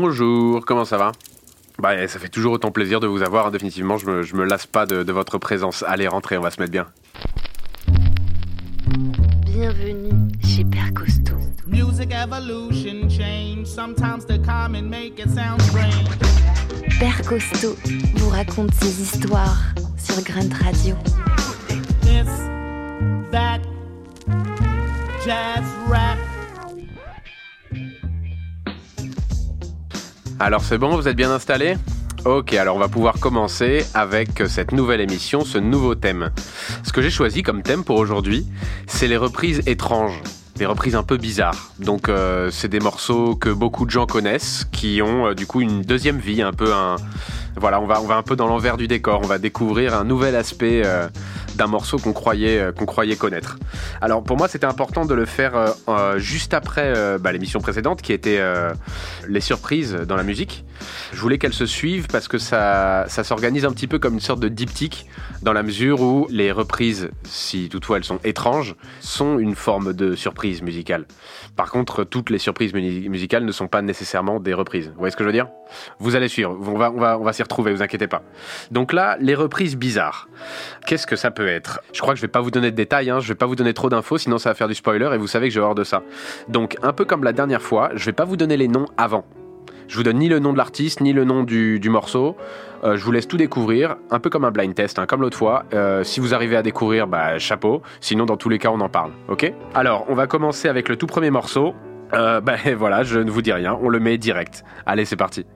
Bonjour, comment ça va? Bah, ça fait toujours autant plaisir de vous avoir. Définitivement, je me, je me lasse pas de, de votre présence. Allez, rentrez, on va se mettre bien. Bienvenue chez Père Costaud. Music evolution change. Sometimes the common make it sound strange. Père Costaud vous raconte ses histoires sur Grunt Radio. This, that, jazz rap. Alors c'est bon, vous êtes bien installés? Ok, alors on va pouvoir commencer avec cette nouvelle émission, ce nouveau thème. Ce que j'ai choisi comme thème pour aujourd'hui, c'est les reprises étranges, des reprises un peu bizarres. Donc euh, c'est des morceaux que beaucoup de gens connaissent, qui ont euh, du coup une deuxième vie, un peu un... Voilà, on va, on va un peu dans l'envers du décor, on va découvrir un nouvel aspect euh, d'un morceau qu'on croyait, euh, qu'on croyait connaître. Alors pour moi c'était important de le faire euh, euh, juste après euh, bah, l'émission précédente qui était euh, les surprises dans la musique. Je voulais qu'elles se suivent parce que ça, ça s'organise un petit peu comme une sorte de diptyque dans la mesure où les reprises, si toutefois elles sont étranges, sont une forme de surprise musicale. Par contre, toutes les surprises mu- musicales ne sont pas nécessairement des reprises. Vous voyez ce que je veux dire? Vous allez suivre, on va, on va, on va s'y retrouver, vous inquiétez pas. Donc là, les reprises bizarres. Qu'est-ce que ça peut être? Je crois que je vais pas vous donner de détails, hein, je vais pas vous donner trop d'infos, sinon ça va faire du spoiler et vous savez que j'ai horreur de ça. Donc, un peu comme la dernière fois, je vais pas vous donner les noms avant. Je vous donne ni le nom de l'artiste, ni le nom du, morceau. Euh, je vous laisse tout découvrir, un peu comme un blind test, hein, comme l'autre fois. Euh, si vous arrivez à découvrir, bah chapeau. Sinon, dans tous les cas, on en parle. Ok? Alors, on va commencer avec le tout premier morceau. Euh, bah voilà, je ne vous dis rien, on le met direct. Allez, c'est parti.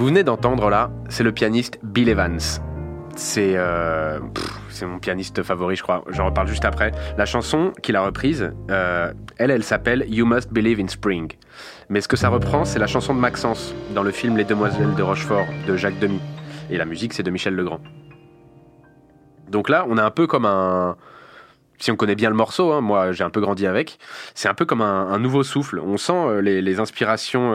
Vous venez d'entendre là, c'est le pianiste Bill Evans. C'est euh, c'est mon pianiste favori, je crois. J'en reparle juste après. La chanson qu'il a reprise, euh, elle, elle s'appelle You Must Believe in Spring. Mais ce que ça reprend, c'est la chanson de Maxence dans le film Les Demoiselles de Rochefort de Jacques Demy. Et la musique, c'est de Michel Legrand. Donc là, on a un peu comme un. Si on connaît bien le morceau, hein, moi j'ai un peu grandi avec, c'est un peu comme un, nouveau souffle. On sent euh, les, inspirations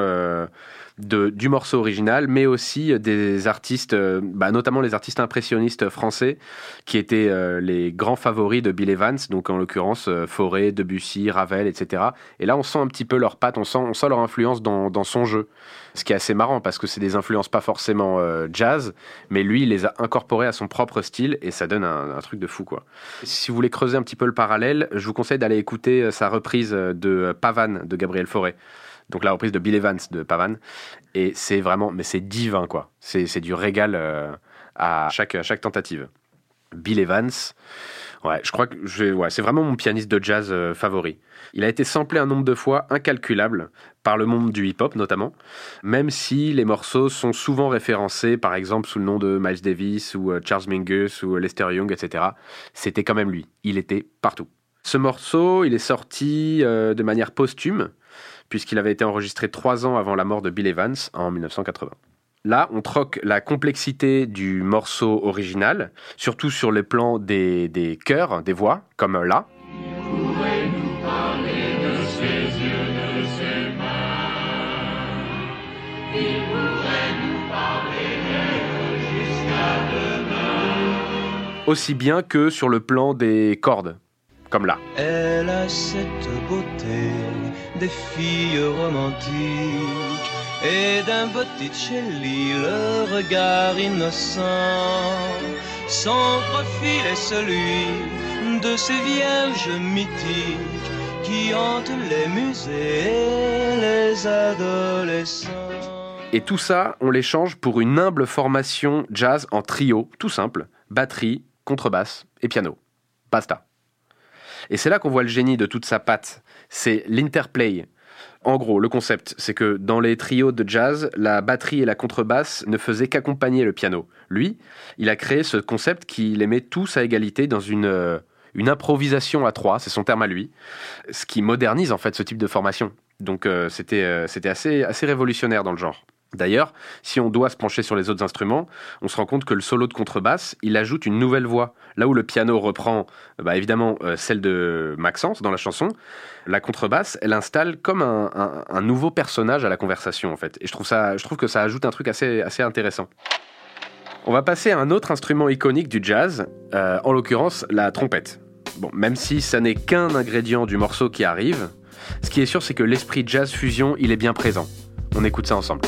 du morceau original, mais aussi des artistes, euh, bah, notamment les artistes impressionnistes français, qui étaient euh, les grands favoris de Bill Evans, donc en l'occurrence euh, Fauré, Debussy, Ravel, etc. Et là, on sent un petit peu leurs pattes, on sent, leur influence dans, son jeu. Ce qui est assez marrant parce que c'est des influences pas forcément jazz, mais lui, il les a incorporées à son propre style et ça donne un, truc de fou, quoi. Si vous voulez creuser un petit peu le parallèle, je vous conseille d'aller écouter sa reprise de Pavane de Gabriel Fauré. Donc la reprise de Bill Evans de Pavane. Et c'est vraiment, mais c'est divin, quoi. C'est du régal euh, à chaque, chaque tentative. Bill Evans, ouais, je crois que ouais, c'est vraiment mon pianiste de jazz euh, favori. Il a été samplé un nombre de fois incalculable par le monde du hip-hop notamment, même si les morceaux sont souvent référencés, par exemple sous le nom de Miles Davis ou euh, Charles Mingus ou Lester Young, etc. C'était quand même lui. Il était partout. Ce morceau, il est sorti de manière posthume, puisqu'il avait été enregistré trois ans avant la mort de Bill Evans en 1980. Là, on troque la complexité du morceau original, surtout sur le plan des, des chœurs, des voix, comme là. Aussi bien que sur le plan des cordes, comme là. Elle a cette beauté des filles romantiques et d'un Botticelli le regard innocent. Son profil est celui de ces vierges mythiques qui hantent les musées et les adolescents. Et tout ça, on l'échange pour une humble formation jazz en trio, tout simple, batterie, contrebasse et piano. Basta. Et c'est là qu'on voit le génie de toute sa patte. C'est l'interplay. En gros, le concept, c'est que dans les trios de jazz, la batterie et la contrebasse ne faisaient qu'accompagner le piano. Lui, il a créé ce concept qui les met tous à égalité dans une, euh, une improvisation à trois, c'est son terme à lui, ce qui modernise en fait ce type de formation. Donc euh, c'était euh, assez, assez révolutionnaire dans le genre. D'ailleurs, si on doit se pencher sur les autres instruments, on se rend compte que le solo de contrebasse, il ajoute une nouvelle voix. Là où le piano reprend, bah, évidemment, euh, celle de Maxence dans la chanson, la contrebasse, elle installe comme un, nouveau personnage à la conversation, en fait. Et je trouve, ça, je trouve que ça ajoute un truc assez, assez intéressant. On va passer à un autre instrument iconique du jazz, euh, en l'occurrence la trompette. Bon, même si ça n'est qu'un ingrédient du morceau qui arrive, ce qui est sûr, c'est que l'esprit jazz fusion, il est bien présent. On écoute ça ensemble.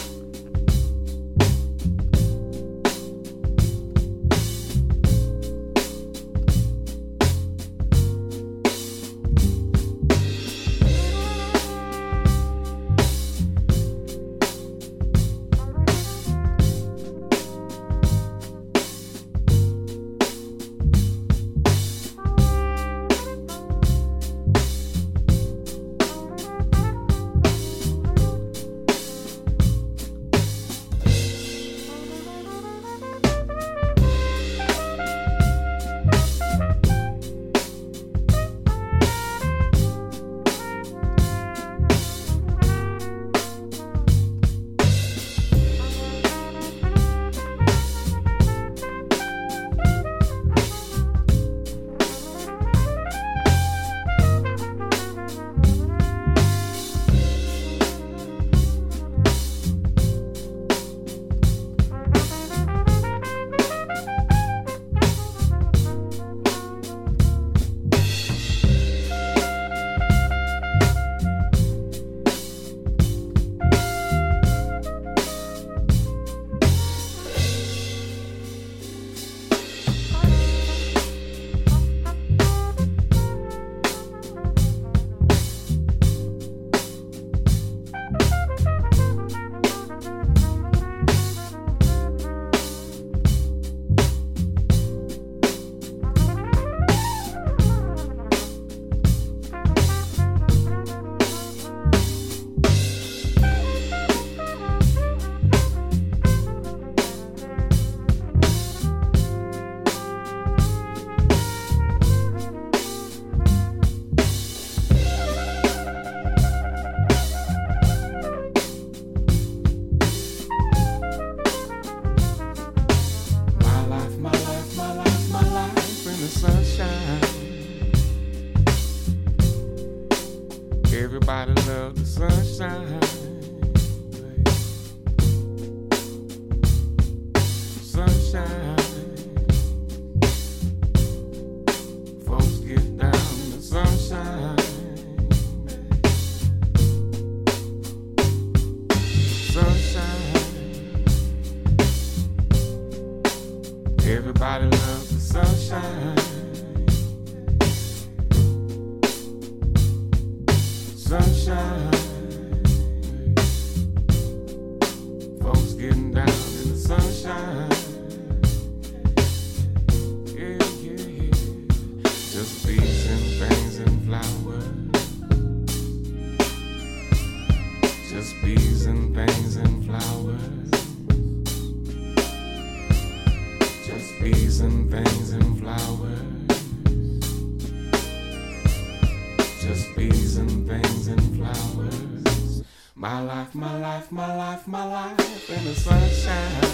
My life, my life, my life, in the sunshine.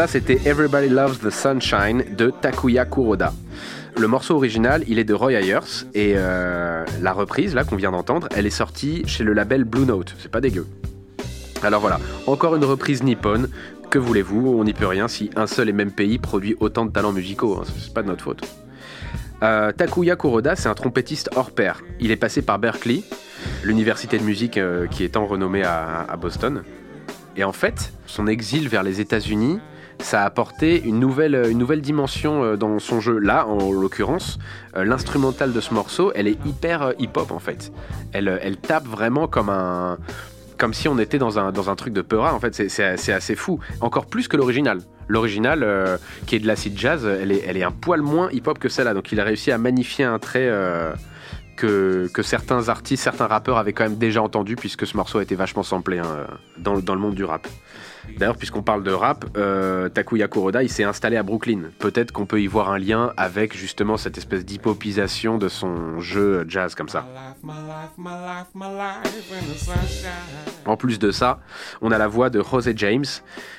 Ça, c'était Everybody Loves the Sunshine de Takuya Kuroda. Le morceau original, il est de Roy Ayers et euh, la reprise là qu'on vient d'entendre, elle est sortie chez le label Blue Note. C'est pas dégueu. Alors voilà, encore une reprise nippone. Que voulez-vous? On n'y peut rien si un seul et même pays produit autant de talents musicaux. hein, C'est pas de notre faute. Euh, Takuya Kuroda, c'est un trompettiste hors pair. Il est passé par Berkeley, l'université de musique euh, qui est tant renommée à, à Boston. Et en fait, son exil vers les États-Unis, ça a apporté une nouvelle, une nouvelle dimension euh, dans son jeu. Là, en l'occurrence, euh, l'instrumentale de ce morceau, elle est hyper euh, hip-hop en fait. Elle, elle tape vraiment comme un. Comme si on était dans un, dans un truc de peura, en fait, c'est- c'est assez fou. Encore plus que l'original. L'original, qui est de l'acid jazz, elle est, elle est un poil moins hip-hop que celle-là. Donc il a réussi à magnifier un trait que, que certains artistes, certains rappeurs avaient quand même déjà entendu, puisque ce morceau a été vachement samplé hein, dans, dans le monde du rap. D'ailleurs, puisqu'on parle de rap, euh, Takuya Kuroda, il s'est installé à Brooklyn. Peut-être qu'on peut y voir un lien avec justement cette espèce d'hypopisation de son jeu jazz comme ça. En plus de ça, on a la voix de José James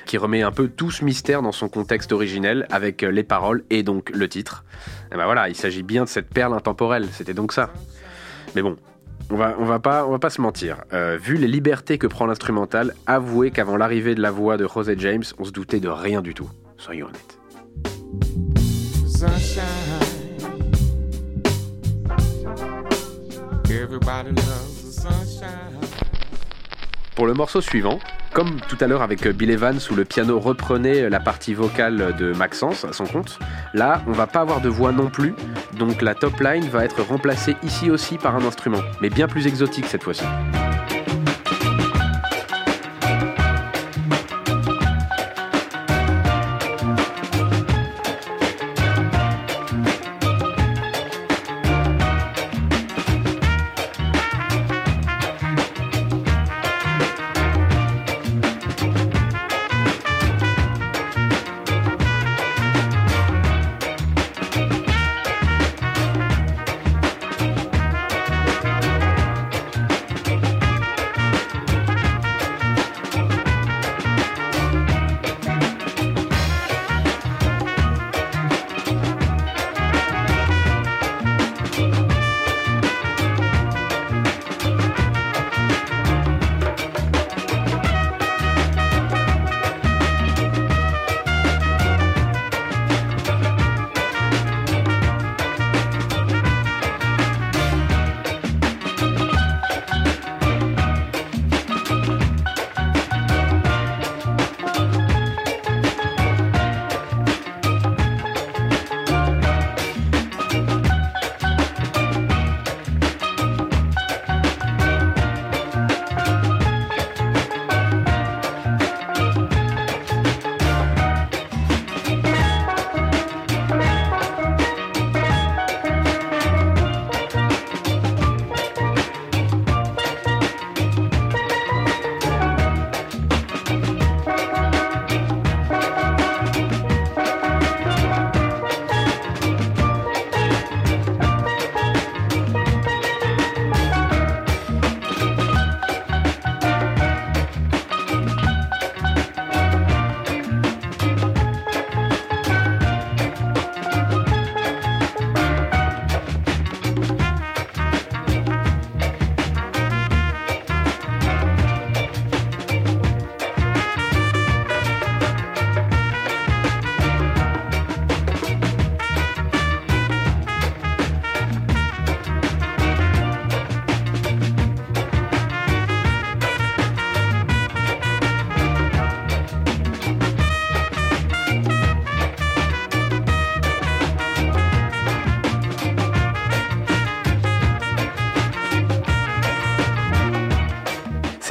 qui remet un peu tout ce mystère dans son contexte originel avec les paroles et donc le titre. Et ben voilà, il s'agit bien de cette perle intemporelle, c'était donc ça. Mais bon, on va, on va, pas, on va pas se mentir. Euh, vu les libertés que prend l'instrumental, avouez qu'avant l'arrivée de la voix de José James, on se doutait de rien du tout. Soyons honnêtes. Sunshine. Everybody loves the sunshine. Pour le morceau suivant, comme tout à l'heure avec Bill Evans où le piano reprenait la partie vocale de Maxence à son compte, là on va pas avoir de voix non plus, donc la top line va être remplacée ici aussi par un instrument, mais bien plus exotique cette fois-ci.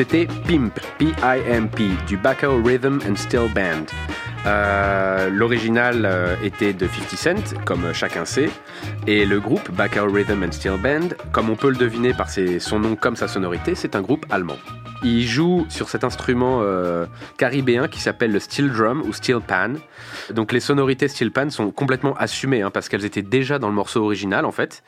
C'était Pimp, P-I-M-P, du Backhoe Rhythm and Steel Band. Euh, L'original euh, était de 50 Cent, comme chacun sait, et le groupe Backhoe Rhythm and Steel Band, comme on peut le deviner par son nom comme sa sonorité, c'est un groupe allemand. Il joue sur cet instrument euh, caribéen qui s'appelle le steel drum ou steel pan. Donc les sonorités steel pan sont complètement assumées hein, parce qu'elles étaient déjà dans le morceau original en fait,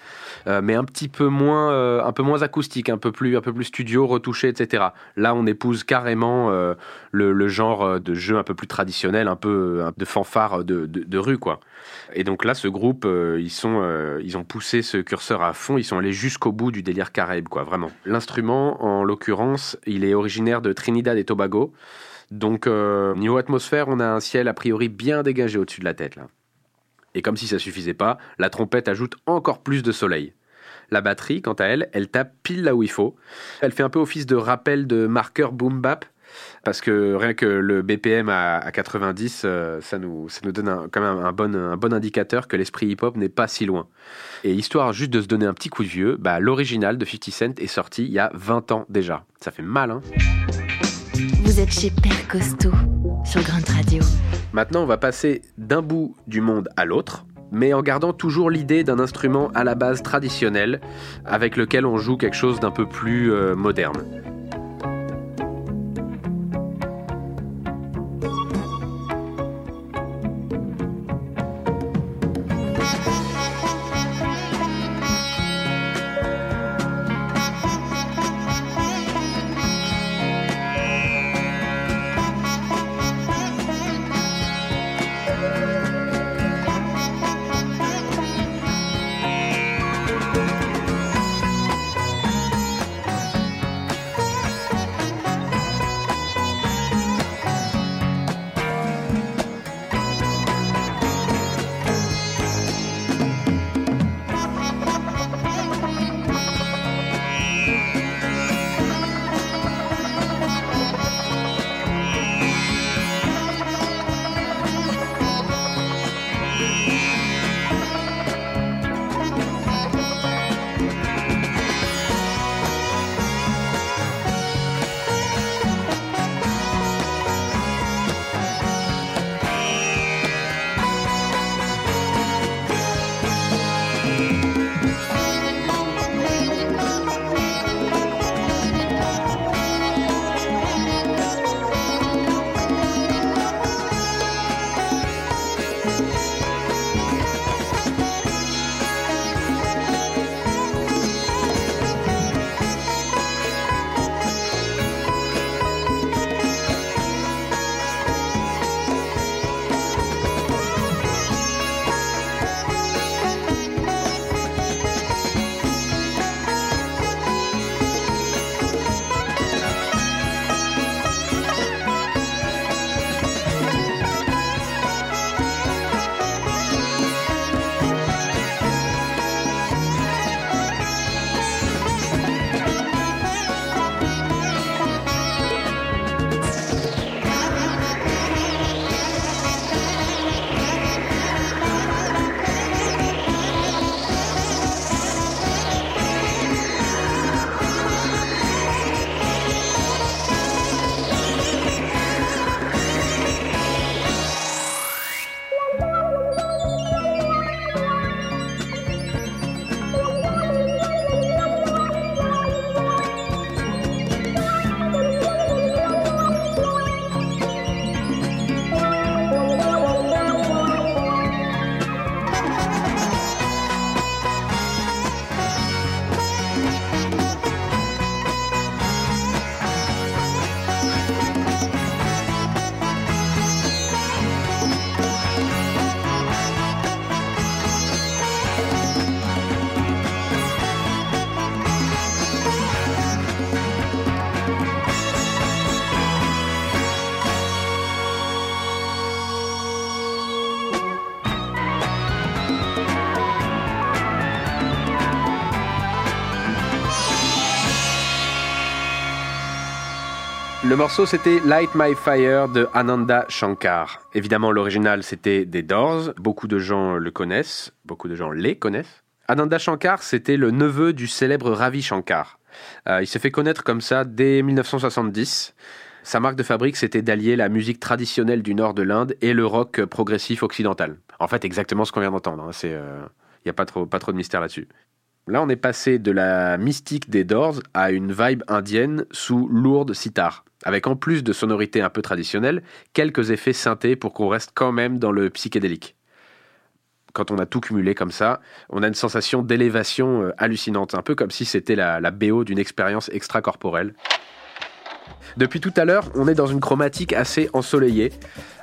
mais un petit peu moins, euh, un peu moins acoustique, un peu plus, un peu plus studio, retouché, etc. Là, on épouse carrément euh, le, genre euh, de jeu un peu plus traditionnel, un peu euh, de fanfare de, rue quoi. Et donc là, ce groupe, euh, ils sont, euh, ils ont poussé ce curseur à fond, ils sont allés jusqu'au bout du délire caraïbe quoi, vraiment. L'instrument, en l'occurrence, il est originaire de Trinidad et Tobago. Donc, euh, niveau atmosphère, on a un ciel a priori bien dégagé au-dessus de la tête là. Et comme si ça suffisait pas, la trompette ajoute encore plus de soleil. La batterie, quant à elle, elle tape pile là où il faut. Elle fait un peu office de rappel de marqueur boom bap, parce que rien que le BPM à, à 90, euh, ça, nous, ça nous donne quand même un bon, un bon indicateur que l'esprit hip-hop n'est pas si loin. Et histoire juste de se donner un petit coup de vieux, bah, l'original de 50 Cent est sorti il y a 20 ans déjà. Ça fait mal, hein Vous êtes chez Père Costaud sur Radio. Maintenant, on va passer d'un bout du monde à l'autre, mais en gardant toujours l'idée d'un instrument à la base traditionnel, avec lequel on joue quelque chose d'un peu plus euh, moderne. Le morceau c'était Light My Fire de Ananda Shankar. Évidemment l'original c'était des Doors, beaucoup de gens le connaissent, beaucoup de gens les connaissent. Ananda Shankar c'était le neveu du célèbre Ravi Shankar. Euh, il s'est fait connaître comme ça dès 1970. Sa marque de fabrique c'était d'allier la musique traditionnelle du nord de l'Inde et le rock progressif occidental. En fait exactement ce qu'on vient d'entendre, il hein. n'y a pas trop, pas trop de mystère là-dessus. Là, on est passé de la mystique des Doors à une vibe indienne sous lourde sitar, avec en plus de sonorités un peu traditionnelles, quelques effets synthés pour qu'on reste quand même dans le psychédélique. Quand on a tout cumulé comme ça, on a une sensation d'élévation euh, hallucinante, un peu comme si c'était la, BO d'une expérience extracorporelle. Depuis tout à l'heure, on est dans une chromatique assez ensoleillée,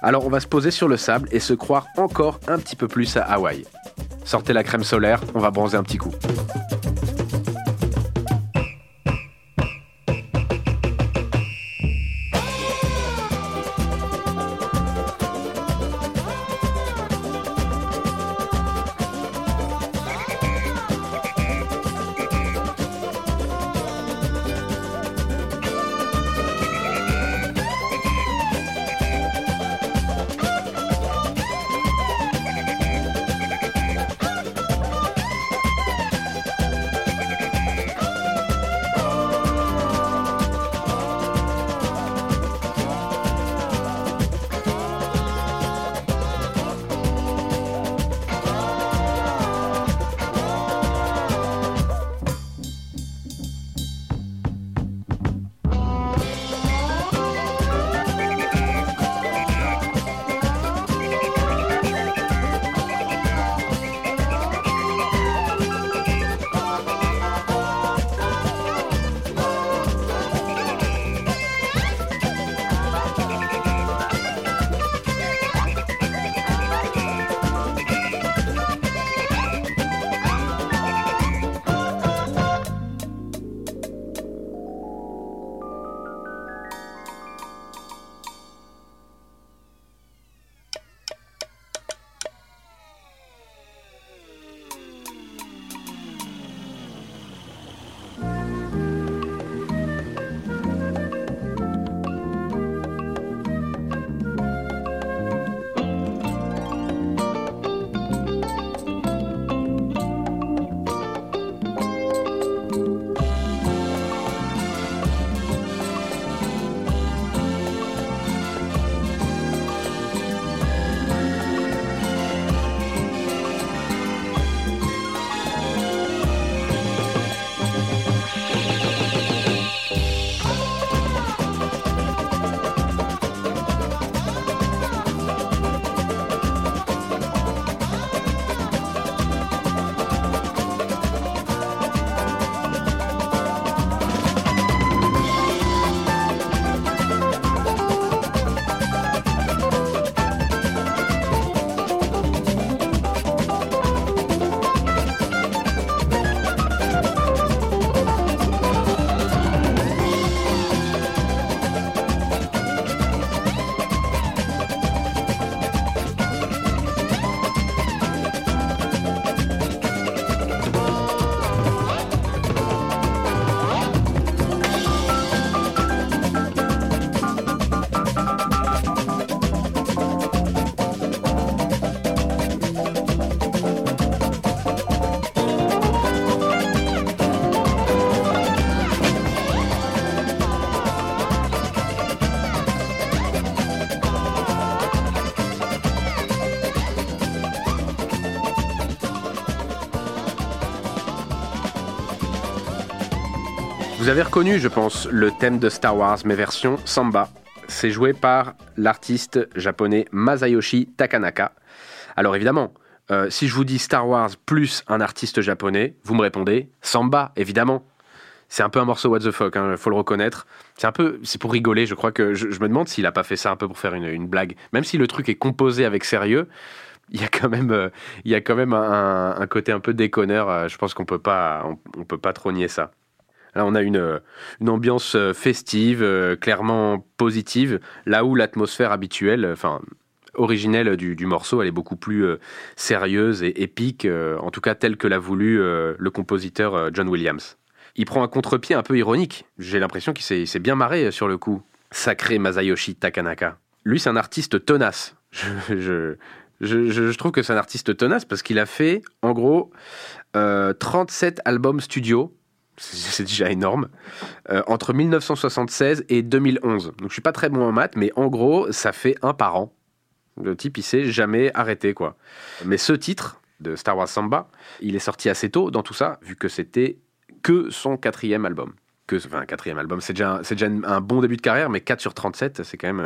alors on va se poser sur le sable et se croire encore un petit peu plus à Hawaï. Sortez la crème solaire, on va bronzer un petit coup. Avez reconnu, je pense, le thème de Star Wars, mais version samba. C'est joué par l'artiste japonais Masayoshi Takanaka. Alors évidemment, euh, si je vous dis Star Wars plus un artiste japonais, vous me répondez samba, évidemment. C'est un peu un morceau what the fuck, hein, faut le reconnaître. C'est un peu, c'est pour rigoler. Je crois que je, me demande s'il a pas fait ça un peu pour faire une, blague. Même si le truc est composé avec sérieux, il y a quand même, euh, y a quand même un, côté un peu déconneur. Euh, je pense qu'on peut pas, on peut pas trop nier ça. Là, on a une, une ambiance euh, festive, euh, clairement positive, là où l'atmosphère habituelle, enfin originelle du, morceau, elle est beaucoup plus euh, sérieuse et épique, en tout cas telle que l'a voulu le compositeur John Williams. Il prend un contre-pied un peu ironique. J'ai l'impression qu'il s'est bien marré sur le coup. Sacré Masayoshi Takanaka. Lui, c'est un artiste tenace. Je, trouve que c'est un artiste tenace parce qu'il a fait, en gros, euh, 37 albums studio. C'est déjà énorme. euh, entre 1976 et 2011. Donc je suis pas très bon en maths, mais en gros, ça fait un par an. Le type, il s'est jamais arrêté, quoi. Mais ce titre de Star Wars Samba, il est sorti assez tôt dans tout ça, vu que c'était que son quatrième album. Que, enfin, quatrième album, c'est déjà, un- déjà un- bon début de carrière, mais 4 sur 37, c'est quand même.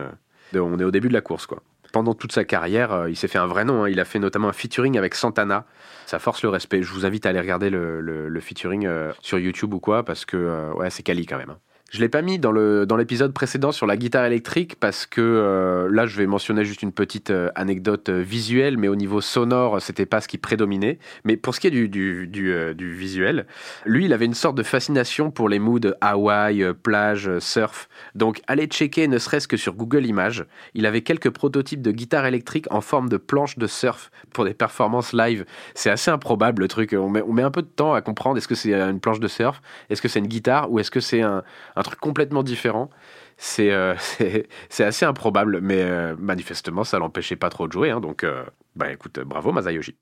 euh, on est au début de la course, quoi. Pendant toute sa carrière, euh, il s'est fait un vrai nom. hein. Il a fait notamment un featuring avec Santana. Ça force le respect. Je vous invite à aller regarder le, le- featuring euh, sur YouTube ou quoi, parce que euh, ouais, c'est quali quand même. hein. Je l'ai pas mis dans le dans l'épisode précédent sur la guitare électrique parce que euh, là je vais mentionner juste une petite euh, anecdote euh, visuelle, mais au niveau sonore c'était pas ce qui prédominait. Mais pour ce qui est du du, du, du visuel, lui il avait une sorte de fascination pour les moods Hawaï, plage, surf. Donc allez checker ne serait-ce que sur Google Images, il avait quelques prototypes de guitare électrique en forme de planche de surf pour des performances live. C'est assez improbable le truc. On met, on met un peu de temps à comprendre est-ce que c'est une planche de surf, est-ce que c'est une guitare? Ou est-ce que c'est un, un complètement différent. C'est euh, c'est assez improbable, mais euh, manifestement ça l'empêchait pas trop de jouer. hein, donc euh, bah écoute, bravo Masayoshi.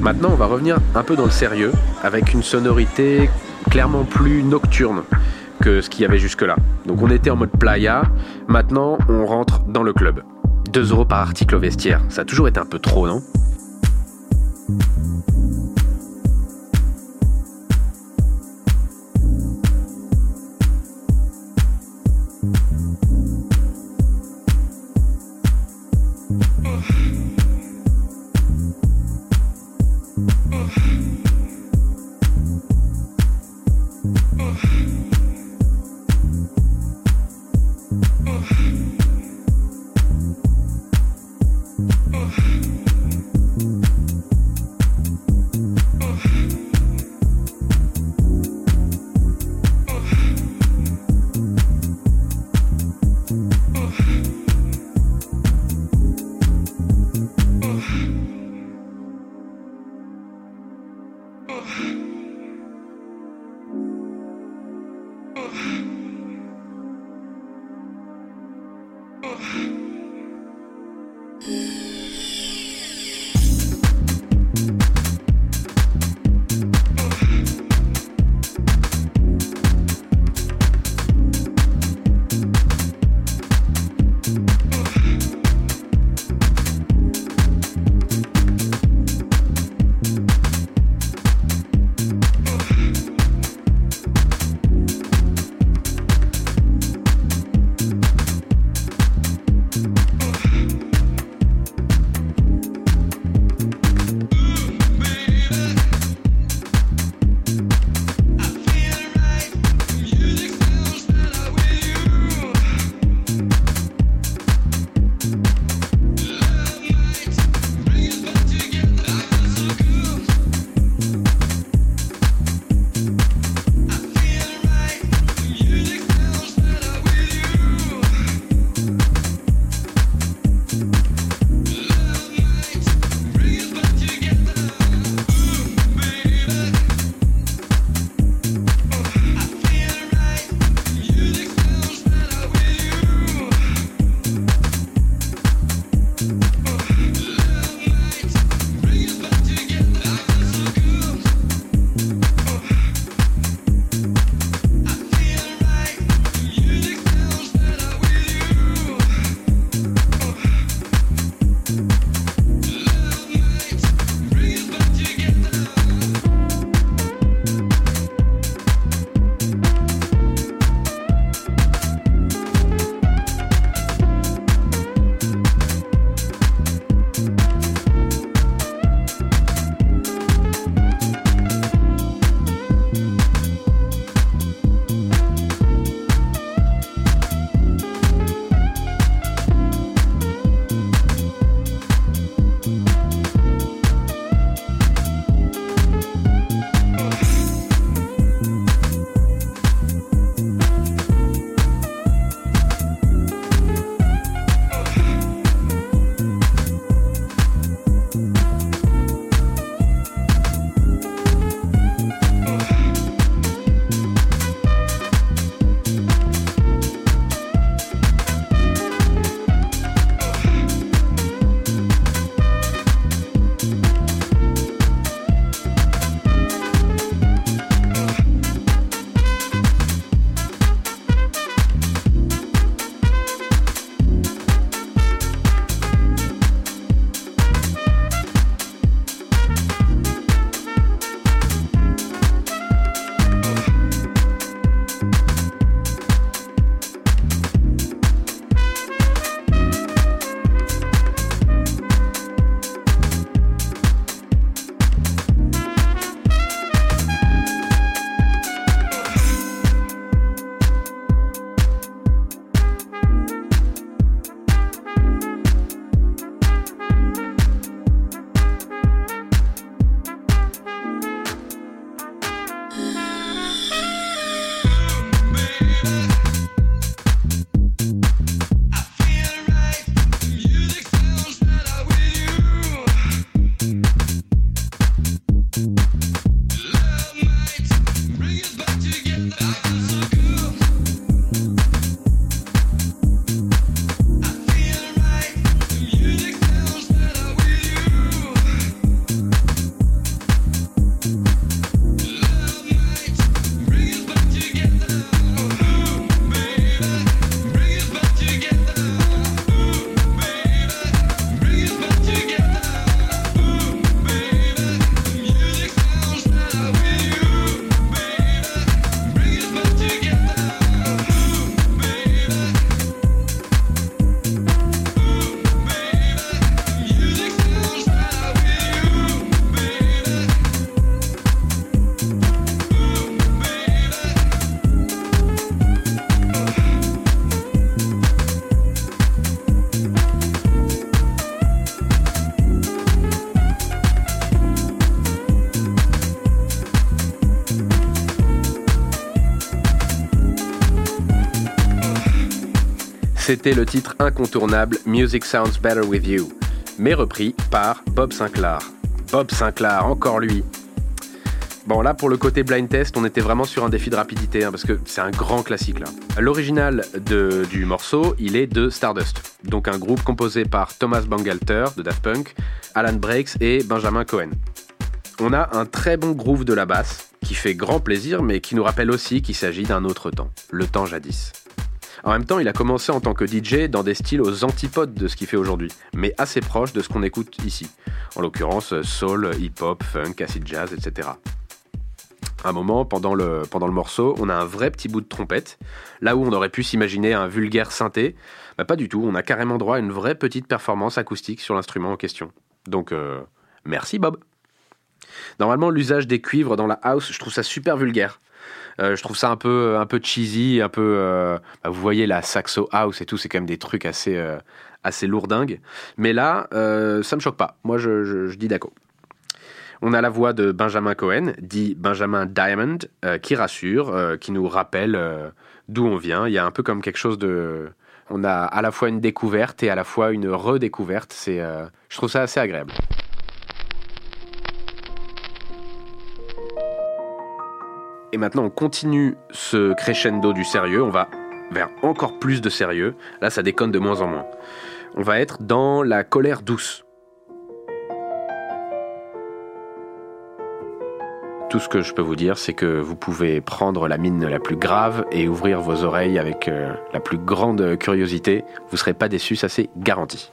Maintenant, on va revenir un peu dans le sérieux avec une sonorité clairement plus nocturne que ce qu'il y avait jusque-là. Donc on était en mode playa, maintenant on rentre dans le club. 2 euros par article au vestiaire, ça a toujours été un peu trop, non? C'était le titre incontournable Music Sounds Better With You, mais repris par Bob Sinclair. Bob Sinclair, encore lui. Bon, là, pour le côté blind test, on était vraiment sur un défi de rapidité, hein, parce que c'est un grand classique, là. L'original du morceau, il est de Stardust, donc un groupe composé par Thomas Bangalter, de Daft Punk, Alan Breaks et Benjamin Cohen. On a un très bon groove de la basse, qui fait grand plaisir, mais qui nous rappelle aussi qu'il s'agit d'un autre temps, le temps jadis. En même temps, il a commencé en tant que DJ dans des styles aux antipodes de ce qu'il fait aujourd'hui, mais assez proche de ce qu'on écoute ici. En l'occurrence, soul, hip-hop, funk, acid jazz, etc. un moment, pendant le, pendant le morceau, on a un vrai petit bout de trompette, là où on aurait pu s'imaginer un vulgaire synthé. Bah, pas du tout, on a carrément droit à une vraie petite performance acoustique sur l'instrument en question. Donc, euh, merci Bob. Normalement, l'usage des cuivres dans la house, je trouve ça super vulgaire. Euh, je trouve ça un peu, un peu cheesy, un peu. euh, bah, vous voyez la saxo house et tout, c'est quand même des trucs assez, euh, assez lourdingues. Mais là, ça me choque pas. Moi, je, je- je dis d'accord. On a la voix de Benjamin Cohen, dit Benjamin Diamond, qui rassure, qui nous rappelle d'où on vient. Il y a un peu comme quelque chose de. On a à la fois une découverte et à la fois une redécouverte. C'est, je trouve ça assez agréable. Et maintenant, on continue ce crescendo du sérieux. On va vers encore plus de sérieux. Là, ça déconne de moins en moins. On va être dans la colère douce. Tout ce que je peux vous dire, c'est que vous pouvez prendre la mine la plus grave et ouvrir vos oreilles avec euh, la plus grande curiosité. Vous ne serez pas déçus, ça c'est garanti.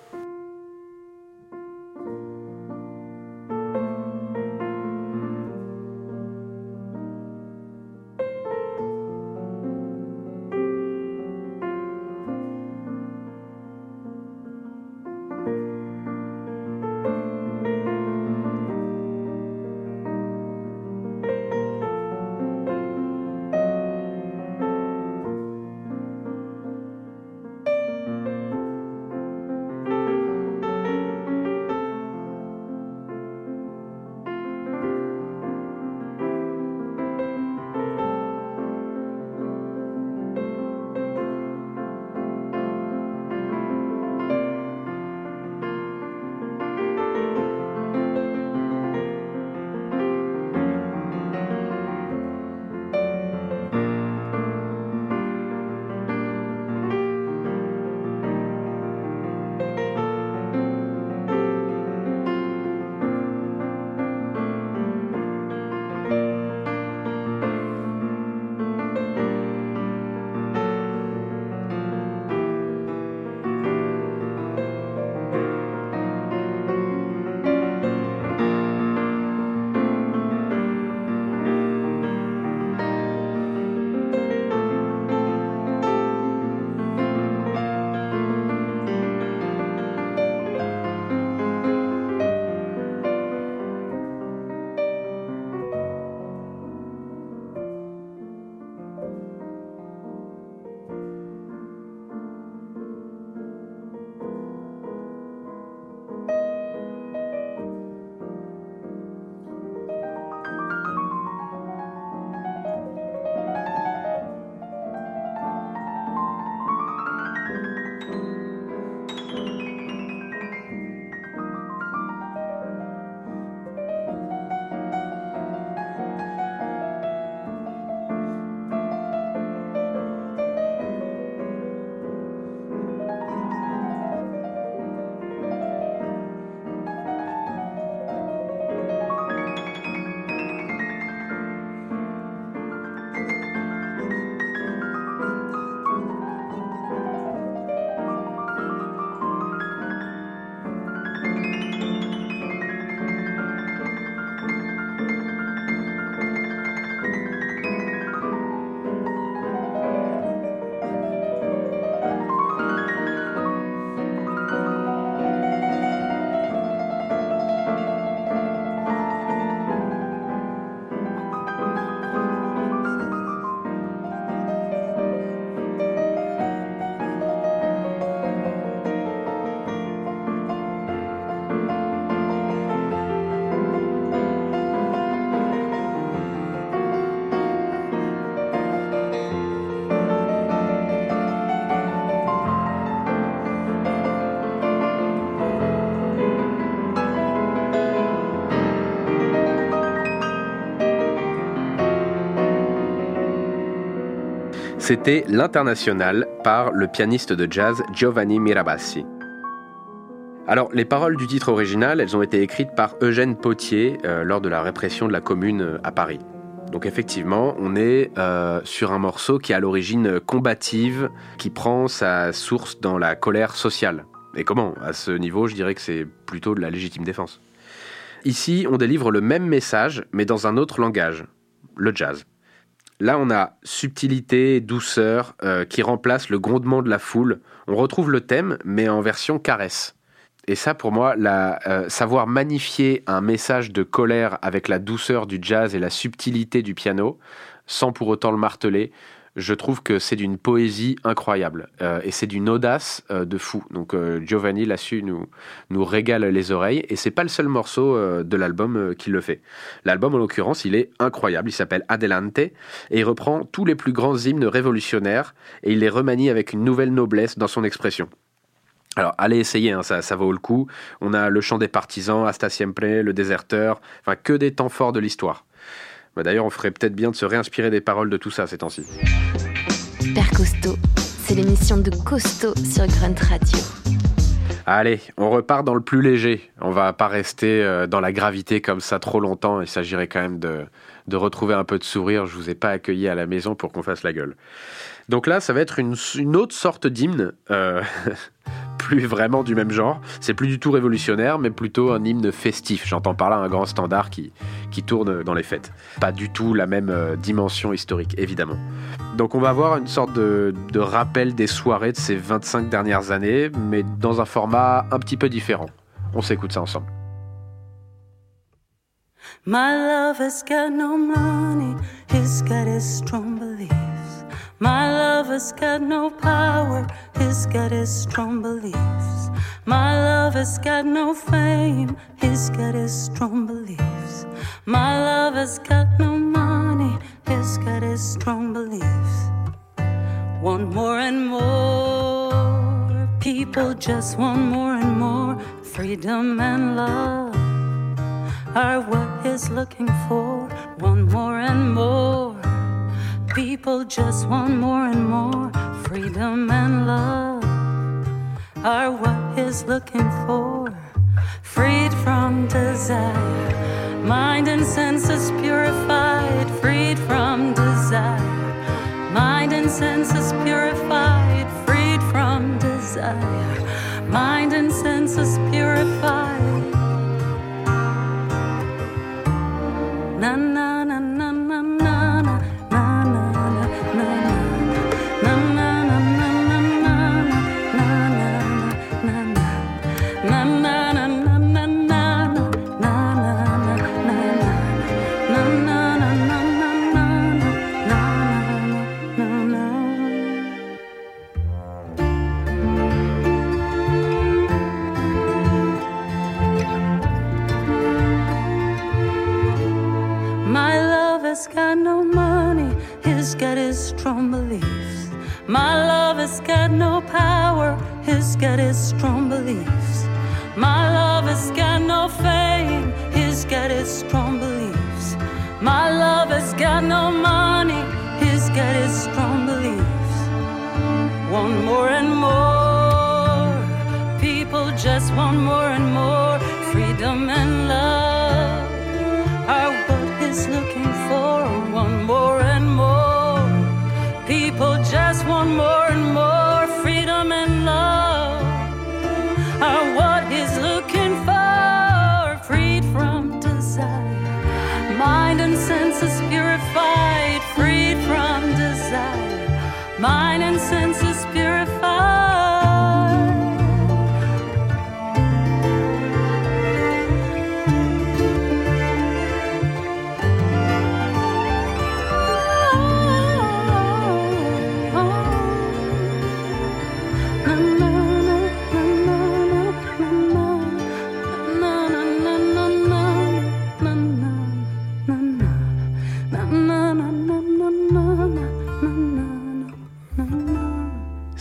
C'était L'International par le pianiste de jazz Giovanni Mirabassi. Alors, les paroles du titre original, elles ont été écrites par Eugène Potier euh, lors de la répression de la Commune euh, à Paris. Donc effectivement, on est euh, sur un morceau qui à l'origine combative, qui prend sa source dans la colère sociale. Et comment? À ce niveau, je dirais que c'est plutôt de la légitime défense. Ici, on délivre le même message, mais dans un autre langage, le jazz. Là, on a subtilité, douceur, euh, qui remplace le grondement de la foule. On retrouve le thème, mais en version caresse. Et ça, pour moi, la, euh, savoir magnifier un message de colère avec la douceur du jazz et la subtilité du piano, sans pour autant le marteler, je trouve que c'est d'une poésie incroyable euh, et c'est d'une audace euh, de fou. Donc euh, Giovanni là-dessus nous nous régale les oreilles et c'est pas le seul morceau de l'album qui le fait. L'album en l'occurrence, il est incroyable, il s'appelle Adelante et il reprend tous les plus grands hymnes révolutionnaires et il les remanie avec une nouvelle noblesse dans son expression. Alors, allez essayer, hein, ça, ça vaut le coup. On a le chant des partisans, Hasta Siempre, le déserteur, enfin que des temps forts de l'histoire. Bah, D'ailleurs, on ferait peut-être bien de se réinspirer des paroles de tout ça ces temps-ci. Père Costaud, c'est l'émission de Costaud sur Grunt Radio. Allez, on repart dans le plus léger. On va pas rester euh, dans la gravité comme ça trop longtemps. Il s'agirait quand même de, de retrouver un peu de sourire. Je vous ai pas accueilli à la maison pour qu'on fasse la gueule. Donc là, ça va être une, une autre sorte d'hymne, euh, plus vraiment du même genre. C'est plus du tout révolutionnaire, mais plutôt un hymne festif. J'entends par là un grand standard qui, qui tourne dans les fêtes. Pas du tout la même euh, dimension historique, évidemment. Donc on va avoir une sorte de, de rappel des soirées de ces 25 dernières années, mais dans un format un petit peu différent. On s'écoute ça ensemble. My love has got no power, he's got his strong beliefs. My love has got no fame, he's got his strong beliefs. My love has got no money, he's got his strong beliefs. Want more and more, people just want more and more freedom and love are what he's looking for. Want more and more. People just want more and more. Freedom and love are what he's looking for. Freed from desire, mind and senses purified. Freed from desire, mind and senses purified. Freed from desire, mind and senses purified.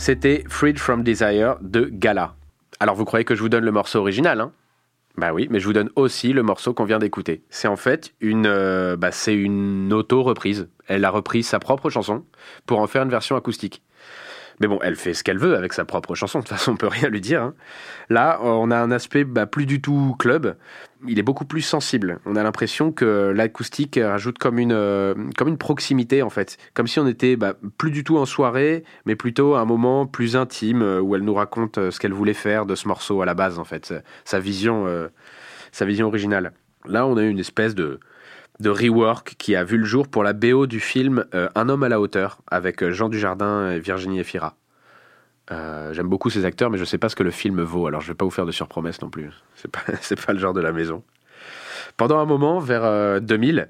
C'était Freed from Desire de Gala. Alors vous croyez que je vous donne le morceau original, hein? Bah oui, mais je vous donne aussi le morceau qu'on vient d'écouter. C'est en fait une, euh, bah, c'est une auto-reprise. Elle a repris sa propre chanson pour en faire une version acoustique. Mais bon, elle fait ce qu'elle veut avec sa propre chanson. De toute façon, on peut rien lui dire. hein. Là, on a un aspect bah, plus du tout club. Il est beaucoup plus sensible. On a l'impression que l'acoustique rajoute comme une, euh, comme une proximité en fait, comme si on était bah, plus du tout en soirée, mais plutôt un moment plus intime euh, où elle nous raconte euh, ce qu'elle voulait faire de ce morceau à la base en fait, sa- vision, sa vision originale. Là, on a une espèce de de rework qui a vu le jour pour la BO du film Un homme à la hauteur avec Jean Dujardin et Virginie Efira. Euh, J'aime beaucoup ces acteurs, mais je sais pas ce que le film vaut, alors je vais pas vous faire de surpromesses non plus. C'est pas, pas le genre de la maison. Pendant un moment, vers euh, 2000,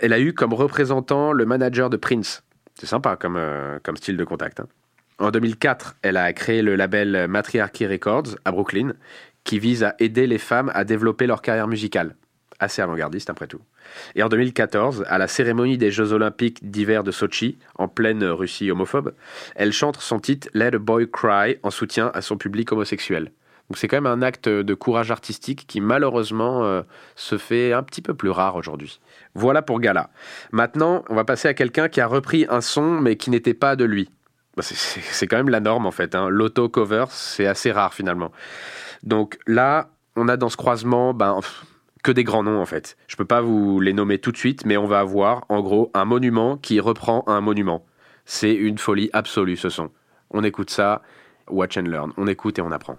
elle a eu comme représentant le manager de Prince. C'est sympa comme, euh, comme style de contact. hein. En 2004, elle a créé le label Matriarchy Records à Brooklyn, qui vise à aider les femmes à développer leur carrière musicale. Assez avant-gardiste après tout. Et en 2014, à la cérémonie des Jeux Olympiques d'hiver de Sochi, en pleine Russie homophobe, elle chante son titre Let a Boy Cry en soutien à son public homosexuel. Donc c'est quand même un acte de courage artistique qui malheureusement euh, se fait un petit peu plus rare aujourd'hui. Voilà pour Gala. Maintenant, on va passer à quelqu'un qui a repris un son mais qui n'était pas de lui. Bah, c'est- quand même la norme en fait. Hein. L'auto-cover, c'est assez rare finalement. Donc là, on a dans ce croisement ben, que des grands noms en fait. Je peux pas vous les nommer tout de suite, mais on va avoir en gros un monument qui reprend un monument. C'est une folie absolue ce son. On écoute ça, watch and learn. On écoute et on apprend.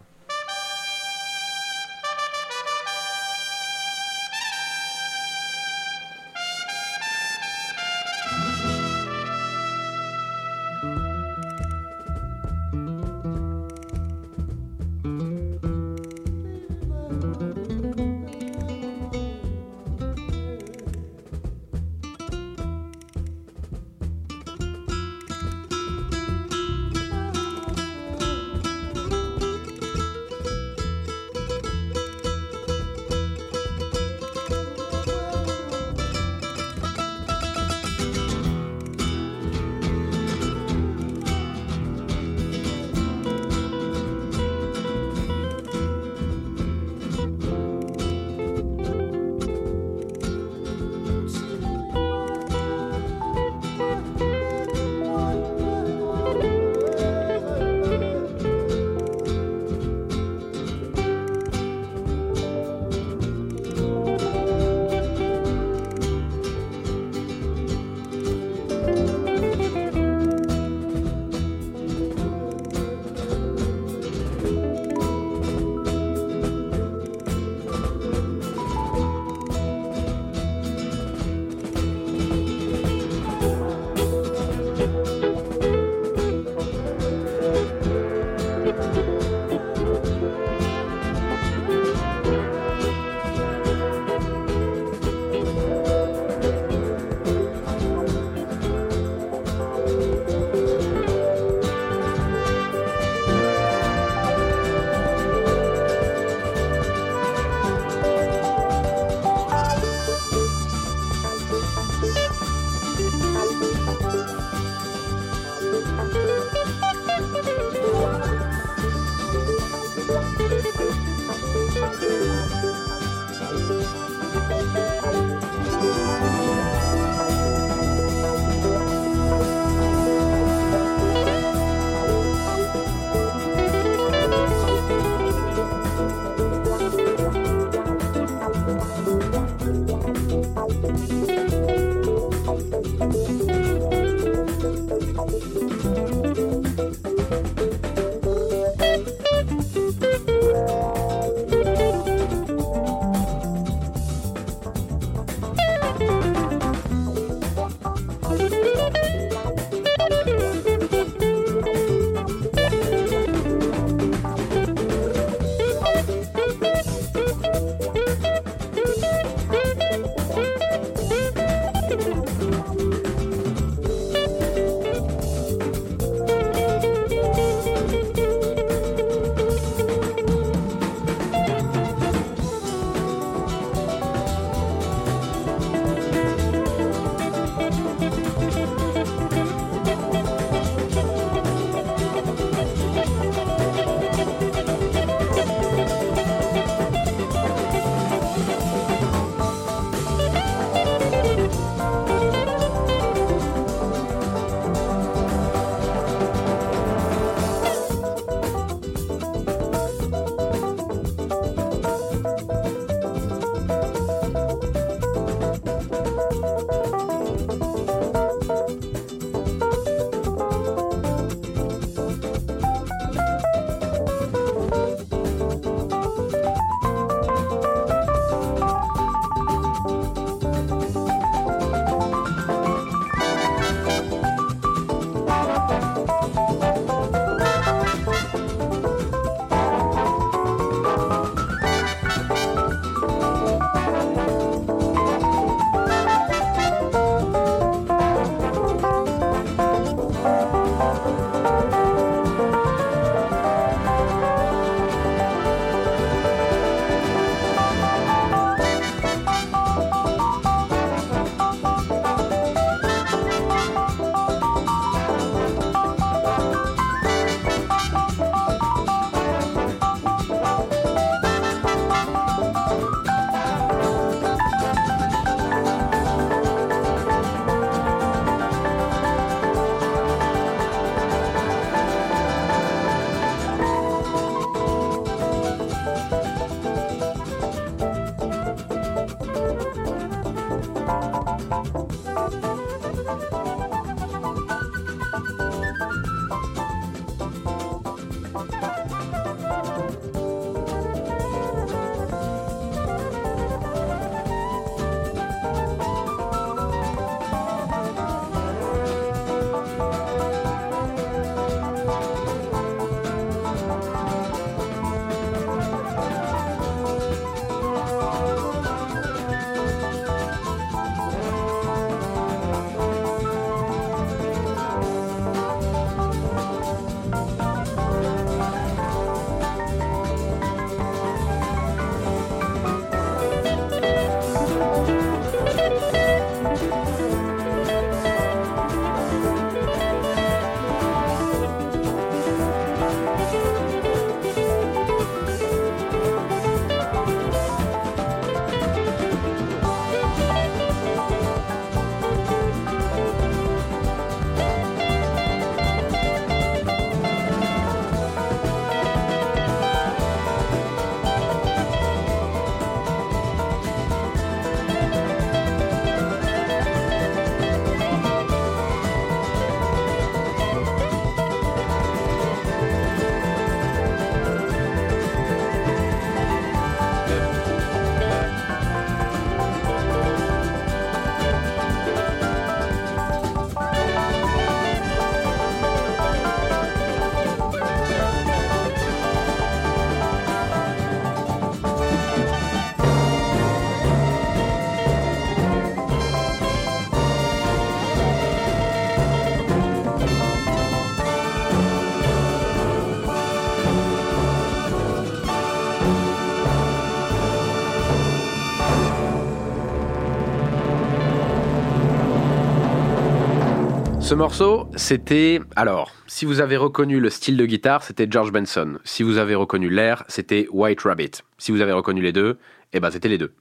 Ce morceau, c'était. Alors, si vous avez reconnu le style de guitare, c'était George Benson. Si vous avez reconnu l'air, c'était White Rabbit. Si vous avez reconnu les deux, eh ben c'était les deux.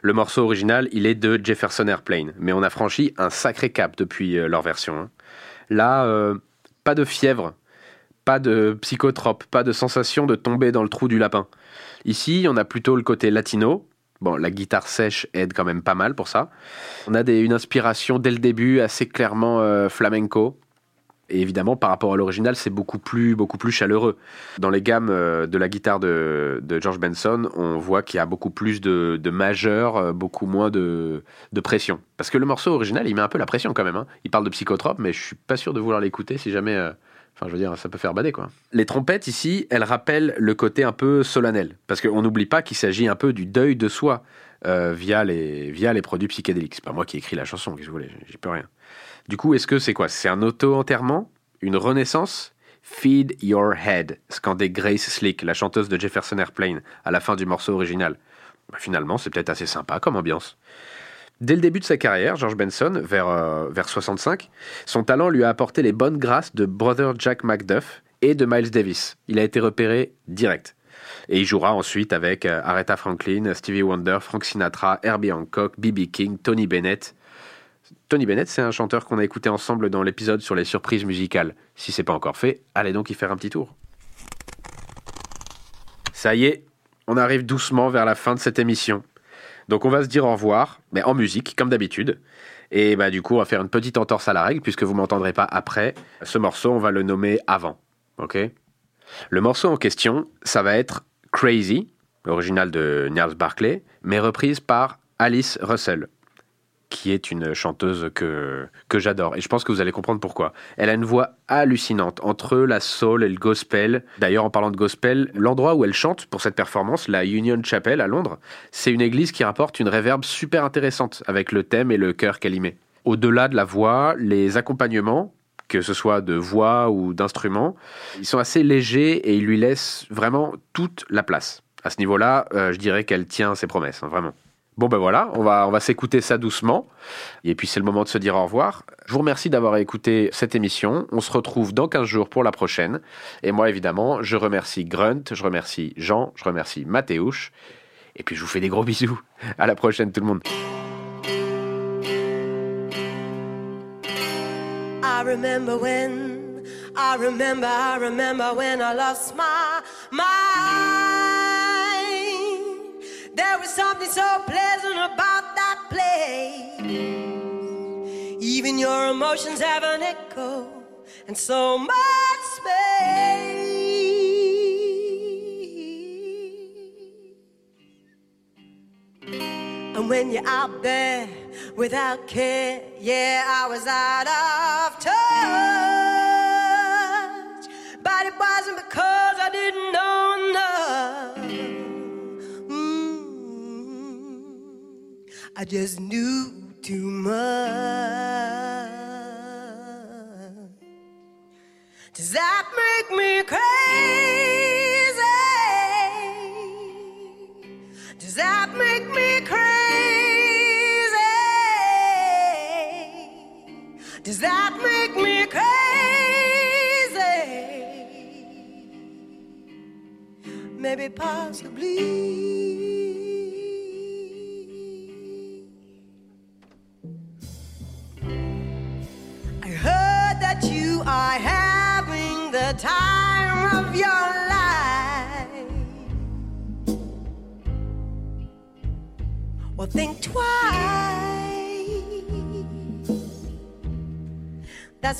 Le morceau original, il est de Jefferson Airplane, mais on a franchi un sacré cap depuis euh, leur version. hein. Là, euh, pas de fièvre, pas de psychotrope, pas de sensation de tomber dans le trou du lapin. Ici, on a plutôt le côté latino. Bon, la guitare sèche aide quand même pas mal pour ça. On a une inspiration dès le début assez clairement euh, flamenco. Et évidemment, par rapport à l'original, c'est beaucoup plus, beaucoup plus chaleureux. Dans les gammes euh, de la guitare de, George Benson, on voit qu'il y a beaucoup plus de, de majeurs, euh, beaucoup moins de, pression. Parce que le morceau original, il met un peu la pression quand même. hein. Il parle de psychotrope, mais je suis pas sûr de vouloir l'écouter si jamais. Je veux dire, ça peut faire bader, quoi. Les trompettes, ici, elles rappellent le côté un peu solennel. Parce qu'on n'oublie pas qu'il s'agit un peu du deuil de soi euh, via, les, via les produits psychédéliques. C'est pas moi qui ai écrit la chanson, qu'est-ce que vous voulez, j'y peux rien. Du coup, est-ce que c'est quoi? C'est un auto-enterrement? Une renaissance? Feed Your Head, scandait Grace Slick, la chanteuse de Jefferson Airplane, à la fin du morceau original. Bah, finalement, c'est peut-être assez sympa comme ambiance. Dès le début de sa carrière, George Benson, vers, euh, vers 65, son talent lui a apporté les bonnes grâces de Brother Jack McDuff et de Miles Davis. Il a été repéré direct. Et il jouera ensuite avec euh, Aretha Franklin, Stevie Wonder, Frank Sinatra, Herbie Hancock, B.B. King, Tony Bennett. Tony Bennett, c'est un chanteur qu'on a écouté ensemble dans l'épisode sur les surprises musicales. Si c'est pas encore fait, allez donc y faire un petit tour. Ça y est, on arrive doucement vers la fin de cette émission. Donc on va se dire au revoir, mais en musique, comme d'habitude. Et bah du coup, on va faire une petite entorse à la règle, puisque vous m'entendrez pas après. Ce morceau, on va le nommer avant. Ok? Le morceau en question, ça va être Crazy, original de Niles Barclay, mais reprise par Alice Russell, qui est une chanteuse que, que j'adore. Et je pense que vous allez comprendre pourquoi. Elle a une voix hallucinante entre la soul et le gospel. D'ailleurs, en parlant de gospel, l'endroit où elle chante pour cette performance, la Union Chapel à Londres, c'est une église qui rapporte une réverbe super intéressante avec le thème et le chœur qu'elle y met. Au-delà de la voix, les accompagnements, que ce soit de voix ou d'instruments, ils sont assez légers et ils lui laissent vraiment toute la place. À ce niveau-là, euh, je dirais qu'elle tient ses promesses, hein, vraiment. Bon ben voilà, on va, on va s'écouter ça doucement. Et puis c'est le moment de se dire au revoir. Je vous remercie d'avoir écouté cette émission. On se retrouve dans 15 jours pour la prochaine. Et moi évidemment, je remercie Grunt, je remercie Jean, je remercie Mathéouche. Et puis je vous fais des gros bisous. À la prochaine tout le monde. There was something so pleasant about that place. Even your emotions have an echo and so much space. And when you're out there without care, yeah, I was out of touch. Just knew too much. Does that make me crazy? Does that make me crazy? Does that make me crazy? Maybe possibly.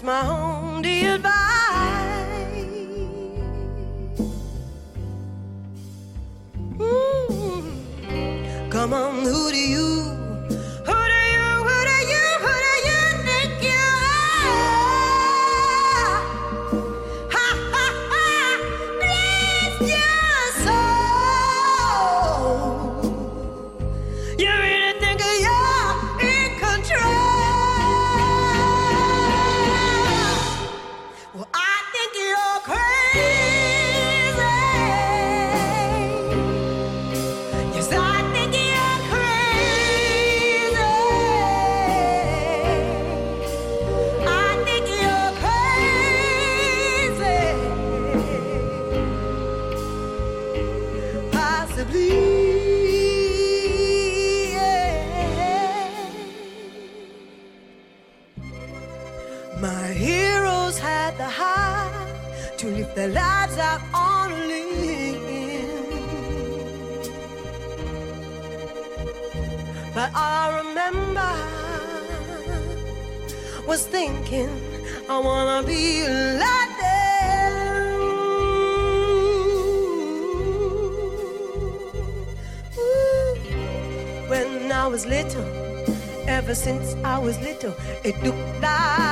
my home. dear you? My heroes had the heart to live their lives out on a limb. But I remember was thinking, I wanna be like them. Ooh. When I was little, ever since I was little, it looked like